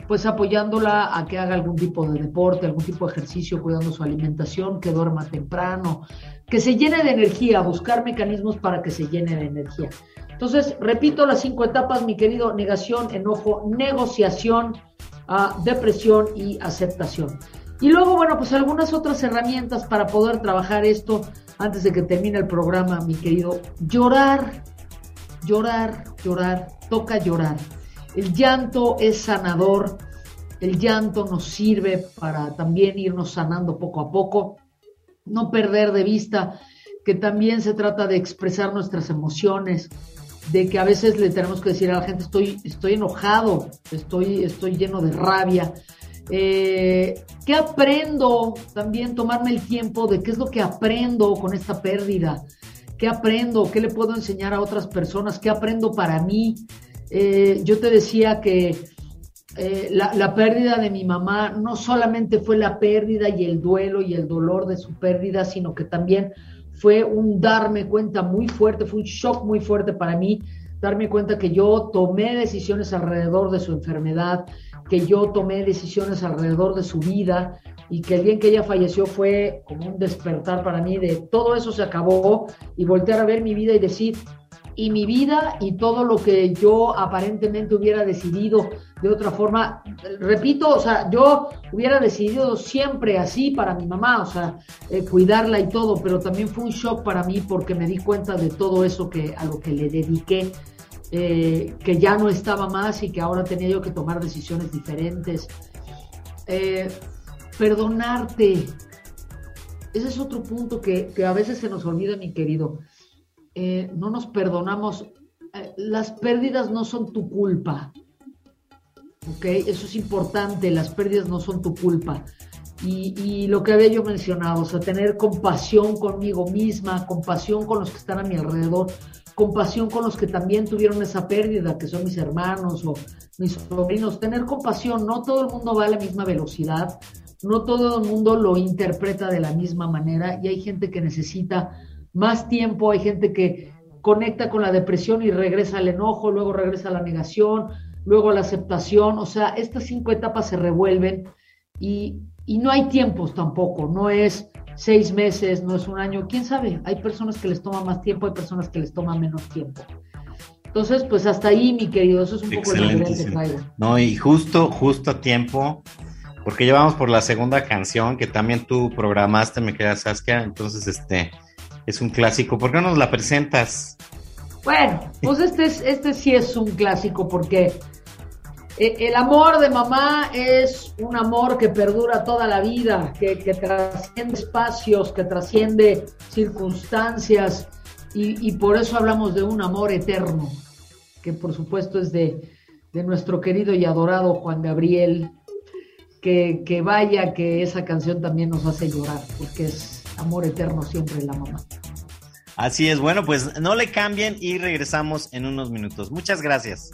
pues apoyándola a que haga algún tipo de deporte, algún tipo de ejercicio, cuidando su alimentación, que duerma temprano, que se llene de energía, buscar mecanismos para que se llene de energía. Entonces, repito las cinco etapas, mi querido, negación, enojo, negociación, uh, depresión y aceptación. Y luego, bueno, pues algunas otras herramientas para poder trabajar esto antes de que termine el programa, mi querido. Llorar, llorar, llorar, toca llorar. El llanto es sanador, el llanto nos sirve para también irnos sanando poco a poco, no perder de vista que también se trata de expresar nuestras emociones, de que a veces le tenemos que decir a la gente, estoy, estoy enojado, estoy, estoy lleno de rabia. Eh, ¿Qué aprendo? También tomarme el tiempo de qué es lo que aprendo con esta pérdida. ¿Qué aprendo? ¿Qué le puedo enseñar a otras personas? ¿Qué aprendo para mí? Eh, yo te decía que eh, la, la, pérdida de mi mamá no solamente fue la pérdida y el duelo y el dolor de su pérdida, sino que también fue un darme cuenta muy fuerte, fue un shock muy fuerte para mí, darme cuenta que yo tomé decisiones alrededor de su enfermedad, que yo tomé decisiones alrededor de su vida y que el día en que ella falleció fue como un despertar para mí de todo eso se acabó y voltear a ver mi vida y decir, y mi vida y todo lo que yo aparentemente hubiera decidido de otra forma. Repito, o sea, yo hubiera decidido siempre así para mi mamá, o sea, eh, cuidarla y todo, pero también fue un shock para mí porque me di cuenta de todo eso que a lo que le dediqué, eh, que ya no estaba más y que ahora tenía yo que tomar decisiones diferentes. Eh, perdonarte. Ese es otro punto que, que a veces se nos olvida, mi querido eh, no nos perdonamos. Las pérdidas no son tu culpa. ¿Ok? Eso es importante, las pérdidas no son tu culpa. Y, lo que había yo mencionado, o sea, tener compasión conmigo misma, compasión con los que están a mi alrededor, compasión con los que también tuvieron esa pérdida, que son mis hermanos o mis sobrinos, tener compasión, no todo el mundo va a la misma velocidad, no todo el mundo lo interpreta de la misma manera y hay gente que necesita más tiempo, hay gente que conecta con la depresión y regresa al enojo, luego regresa a la negación, luego a la aceptación, o sea, estas cinco etapas se revuelven y, no hay tiempos tampoco, no es seis meses, no es un año, quién sabe, hay personas que les toma más tiempo, hay personas que les toma menos tiempo. Entonces, pues hasta ahí, mi querido, eso es un poco el que. No, y justo, justo a tiempo, porque llevamos por la segunda canción que también tú programaste, me quedas Saskia, entonces, este, es un clásico. ¿Por qué no nos la presentas? Bueno, pues este, es, este sí es un clásico porque el amor de mamá es un amor que perdura toda la vida, que, trasciende espacios, que trasciende circunstancias y, por eso hablamos de un amor eterno, que por supuesto es de, nuestro querido y adorado Juan Gabriel, que, que vaya que esa canción también nos hace llorar, porque es amor eterno siempre la mamá. Así es, bueno, pues no le cambien y regresamos en unos minutos. Muchas gracias.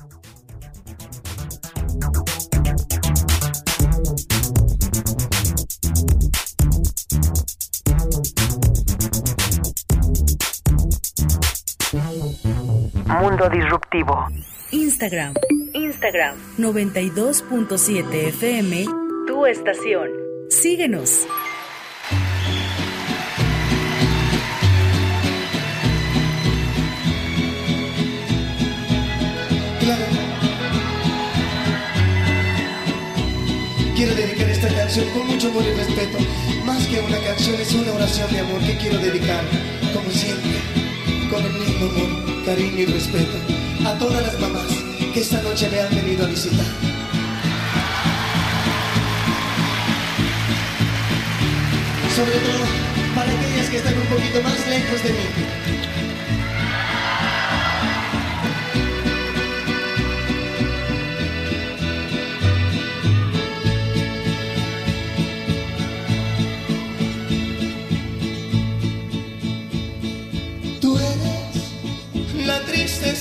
Mundo Disruptivo. Instagram. Instagram. 92.7 FM. Tu estación. Síguenos. Quiero dedicar esta canción con mucho amor y respeto. Más que una canción, es una oración de amor que quiero dedicar, como siempre, con el mismo amor, cariño y respeto, a todas las mamás que esta noche me han venido a visitar. Sobre todo para aquellas que están un poquito más lejos de mí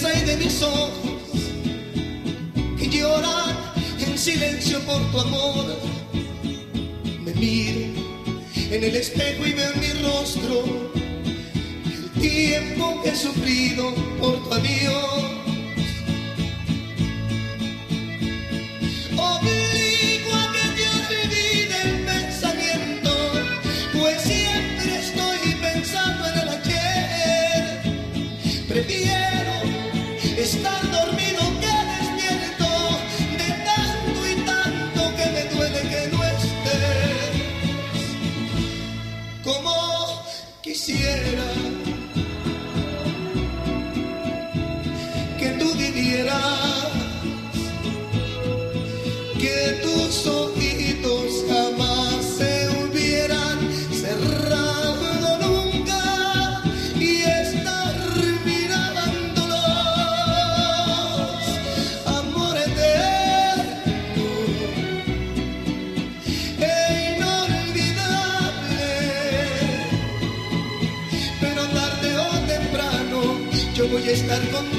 de mis ojos que lloran en silencio por tu amor. Me miro en el espejo y veo mi rostro el tiempo que he sufrido por tu adiós. estando estar contigo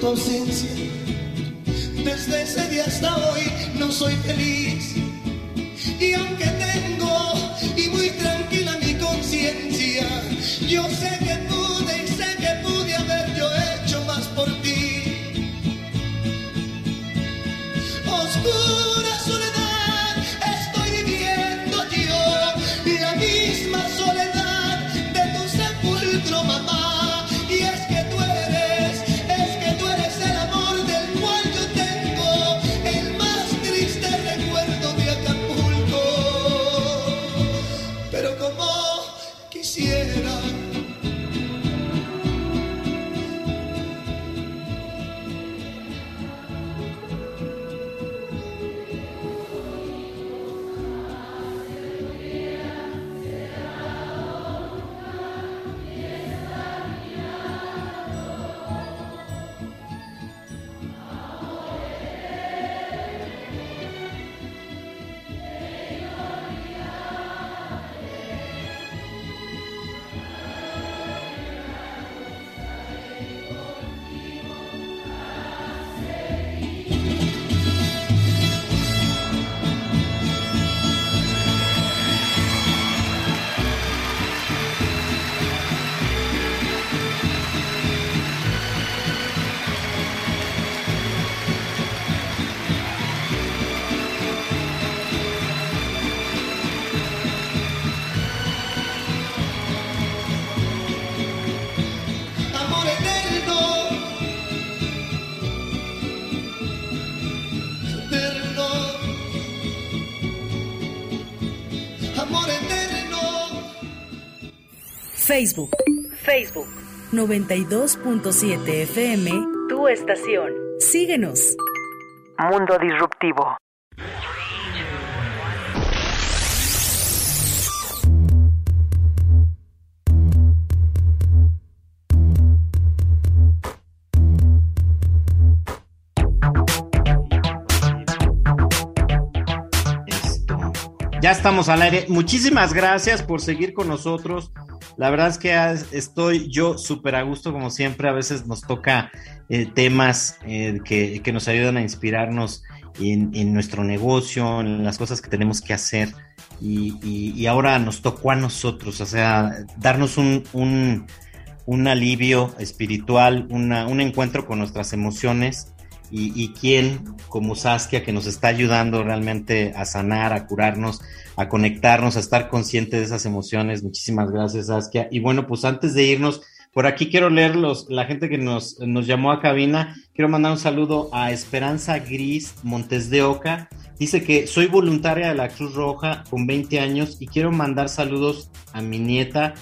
tu ausencia. Desde ese día hasta hoy no soy feliz. Y aunque tengo y muy tranquila mi conciencia, yo sé que Facebook Facebook, 92.7 FM. tu estación. Síguenos. Mundo Disruptivo. Ya estamos al aire. Muchísimas gracias por seguir con nosotros. La verdad es que as- estoy yo súper a gusto, como siempre. A veces nos toca eh, temas eh, que, que nos ayudan a inspirarnos en, en nuestro negocio, en las cosas que tenemos que hacer. Y, y- y ahora nos tocó a nosotros, o sea, darnos un, un, un alivio espiritual, una- un encuentro con nuestras emociones y, quién como Saskia que nos está ayudando realmente a sanar, a curarnos, a conectarnos, a estar consciente de esas emociones. Muchísimas gracias Saskia. Y bueno, pues antes de irnos, por aquí quiero leer los, la gente que nos, nos llamó a cabina. Quiero mandar un saludo a Esperanza Gris Montes de Oca. Dice que soy voluntaria de la Cruz Roja con 20 años y quiero mandar saludos a mi nieta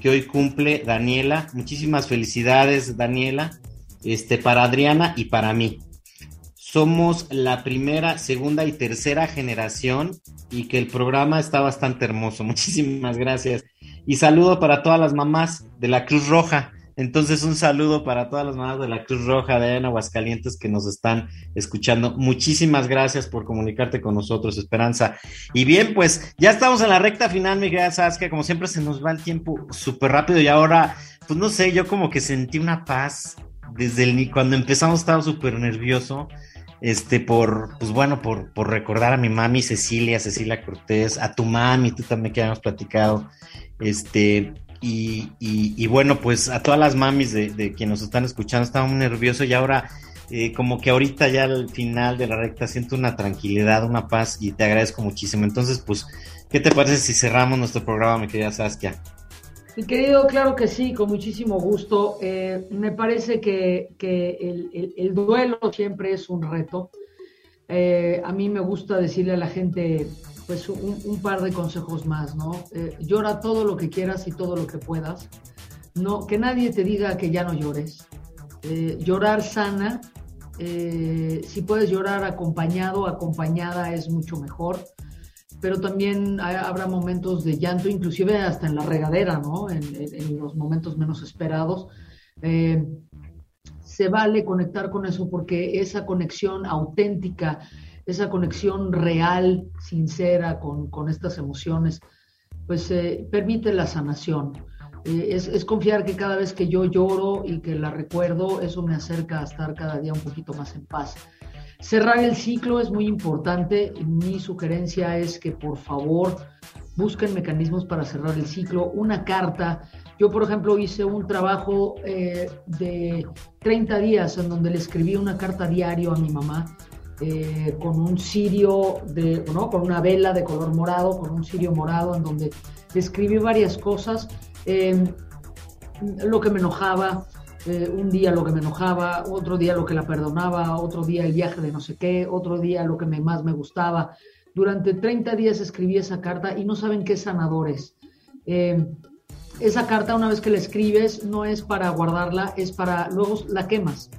que hoy cumple Daniela. Muchísimas felicidades, Daniela. Este, para Adriana y para mí. Somos la primera, segunda y tercera generación y que el programa está bastante hermoso. *laughs* Muchísimas gracias. Y saludo para todas las mamás de la Cruz Roja. Entonces, un saludo para todas las mamás de la Cruz Roja de en Aguascalientes que nos están escuchando. Muchísimas gracias por comunicarte con nosotros, Esperanza. Y bien, pues ya estamos en la recta final, mi querida Saskia. Como siempre, se nos va el tiempo súper rápido y ahora, pues no sé, yo como que sentí una paz desde el, cuando empezamos, estaba súper nervioso este, por, pues bueno, por, por recordar a mi mami Cecilia, Cecilia Cortés, a tu mami, tú también que habíamos platicado, este, y, y, bueno, pues a todas las mamis de, de quienes nos están escuchando, estaba muy nervioso y ahora, eh, como que ahorita ya al final de la recta siento una tranquilidad, una paz y te agradezco muchísimo. Entonces, pues, ¿qué te parece si cerramos nuestro programa, mi querida Saskia? Mi querido, claro que sí, con muchísimo gusto. Eh, me parece que, que el, el- el duelo siempre es un reto. Eh, a mí me gusta decirle a la gente, pues, un, par de consejos más, ¿no? Eh, llora todo lo que quieras y todo lo que puedas. No, que nadie te diga que ya no llores. Llorar sana. Si puedes llorar acompañado, acompañada es mucho mejor pero también ha- habrá momentos de llanto, inclusive hasta en la regadera, ¿no? En, en- en los momentos menos esperados. Eh, se vale conectar con eso porque esa conexión auténtica, esa conexión real, sincera con, con estas emociones, pues eh, permite la sanación. eh, es, es, confiar que cada vez que yo lloro y que la recuerdo, eso me acerca a estar cada día un poquito más en paz. Cerrar el ciclo es muy importante. Mi sugerencia es que por favor busquen mecanismos para cerrar el ciclo. Una carta. Yo, por ejemplo, hice un trabajo eh, de 30 días en donde le escribí una carta diario a mi mamá eh, con un cirio, de, ¿no? con una vela de color morado, con un cirio morado, en donde le escribí varias cosas. Eh, lo que me enojaba, eh, un día lo que me enojaba, otro día lo que la perdonaba, otro día el viaje de no sé qué, otro día lo que me, más me gustaba. Durante 30 días escribí esa carta y no saben qué sanador es. Eh, esa carta, una vez que la escribes, no es para guardarla, es para luego la quemas.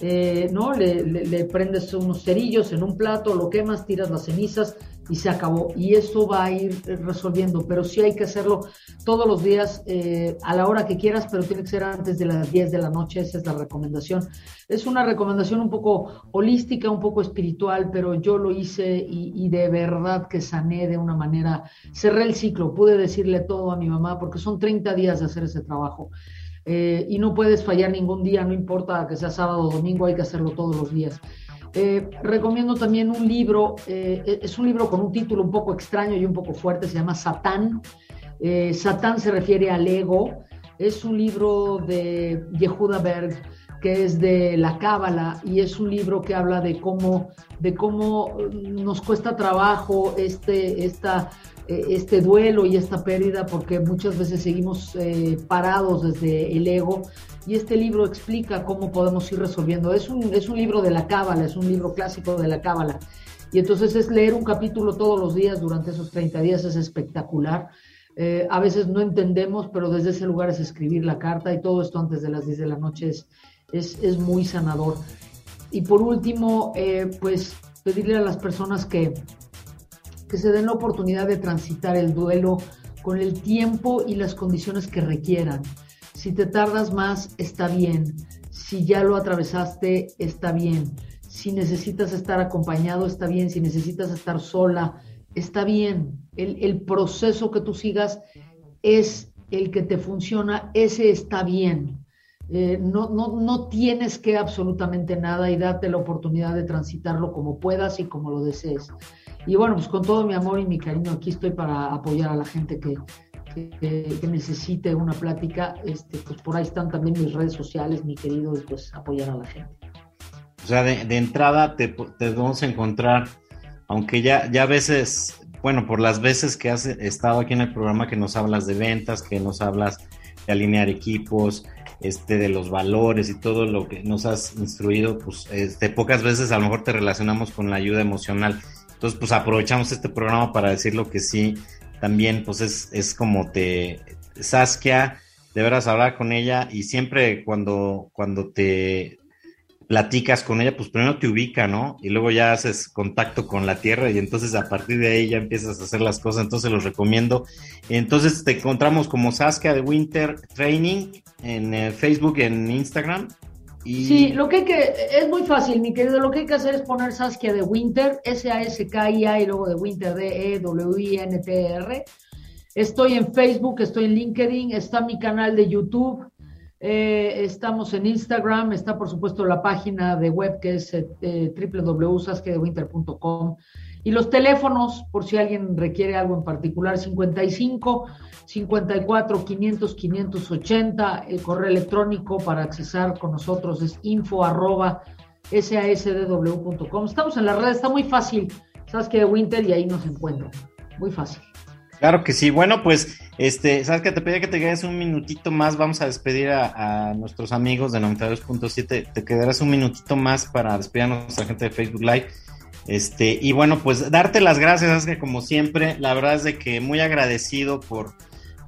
Eh, ¿no? Le, le, le, prendes unos cerillos en un plato, lo quemas, tiras las cenizas y se acabó. Y eso va a ir resolviendo, pero sí hay que hacerlo todos los días eh, a la hora que quieras, pero tiene que ser antes de las 10 de la noche, esa es la recomendación. Es una recomendación un poco holística, un poco espiritual, pero yo lo hice y, y de verdad que sané de una manera, cerré el ciclo, pude decirle todo a mi mamá, porque son 30 días de hacer ese trabajo. Eh, y no puedes fallar ningún día, no importa que sea sábado o domingo, hay que hacerlo todos los días. Eh, recomiendo también un libro, eh, es un libro con un título un poco extraño y un poco fuerte, se llama Satán. Eh, Satán se refiere al ego, es un libro de Yehuda Berg que es de la cábala y es un libro que habla de cómo, de cómo nos cuesta trabajo este, esta, este duelo y esta pérdida porque muchas veces seguimos eh, parados desde el ego y este libro explica cómo podemos ir resolviendo. Es un, es un libro de la cábala, es un libro clásico de la cábala. Y entonces es leer un capítulo todos los días durante esos 30 días, es espectacular. Eh, a veces no entendemos, pero desde ese lugar es escribir la carta y todo esto antes de las 10 de la noche es, es, es muy sanador. Y por último, eh, pues pedirle a las personas que, que se den la oportunidad de transitar el duelo con el tiempo y las condiciones que requieran. Si te tardas más, está bien. Si ya lo atravesaste, está bien. Si necesitas estar acompañado, está bien. Si necesitas estar sola, está bien. El, el proceso que tú sigas es el que te funciona, ese está bien. Eh, no, no, no tienes que absolutamente nada y date la oportunidad de transitarlo como puedas y como lo desees. Y bueno, pues con todo mi amor y mi cariño aquí estoy para apoyar a la gente que, que, que necesite una plática. Este, pues por ahí están también mis redes sociales, mi querido, y pues apoyar a la gente. O sea, de, de entrada te, te, vamos a encontrar, aunque ya, ya a veces, bueno, por las veces que has estado aquí en el programa que nos hablas de ventas, que nos hablas de alinear equipos, este, de los valores y todo lo que nos has instruido, pues este, pocas veces a lo mejor te relacionamos con la ayuda emocional. Entonces, pues aprovechamos este programa para decir lo que sí, también pues es, es como te, Saskia, deberás hablar con ella y siempre cuando, cuando te platicas con ella, pues primero te ubica, ¿no? Y luego ya haces contacto con la tierra y entonces a partir de ahí ya empiezas a hacer las cosas, entonces los recomiendo. Entonces te encontramos como Saskia de Winter Training en eh, Facebook, en Instagram. Y... Sí, lo que hay que, es muy fácil, mi querido, lo que hay que hacer es poner Saskia de Winter, S-A-S-K-I-A y luego de Winter, D-E-W-I-N-T-R. Estoy en Facebook, estoy en LinkedIn, está mi canal de YouTube, eh, estamos en Instagram, está por supuesto la página de web que es eh, www.saskedewinter.com y los teléfonos, por si alguien requiere algo en particular, 55 54 500 580, el correo electrónico para accesar con nosotros es info arroba sasdw.com. Estamos en la red, está muy fácil, Saskia de Winter y ahí nos encuentran, muy fácil. Claro que sí. Bueno, pues, este, sabes que te pedí que te quedes un minutito más. Vamos a despedir a, nuestros amigos de 92.7. Te quedarás un minutito más para despedir a nuestra gente de Facebook Live. Este, y bueno, pues darte las gracias, es que como siempre, la verdad es de que muy agradecido por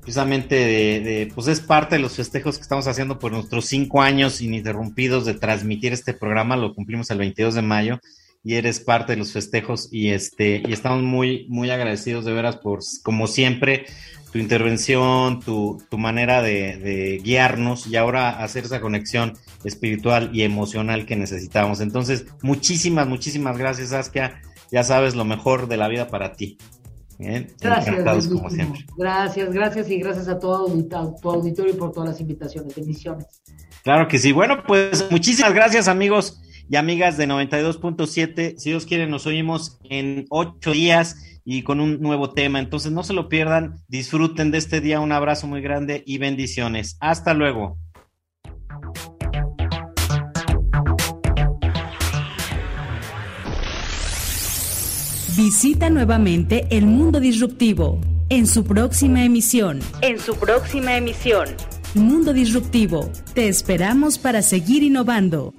precisamente de, de, pues es parte de los festejos que estamos haciendo por nuestros cinco años ininterrumpidos de transmitir este programa, lo cumplimos el 22 de mayo y eres parte de los festejos y este y estamos muy muy agradecidos de veras por como siempre tu intervención, tu, tu manera de, de, guiarnos y ahora hacer esa conexión espiritual y emocional que necesitamos. Entonces, muchísimas, muchísimas gracias, Saskia. Ya sabes lo mejor de la vida para ti. Gracias, como siempre. Gracias, gracias y gracias a todo tu auditorio y por todas las invitaciones. Bendiciones. Claro que sí. Bueno, pues muchísimas gracias, amigos y amigas de 92.7. Si Dios quiere, nos oímos en ocho días y con un nuevo tema. Entonces, no se lo pierdan. Disfruten de este día. Un abrazo muy grande y bendiciones. Hasta luego. Visita nuevamente el mundo disruptivo en su próxima emisión. En su próxima emisión. Mundo Disruptivo. Te esperamos para seguir innovando.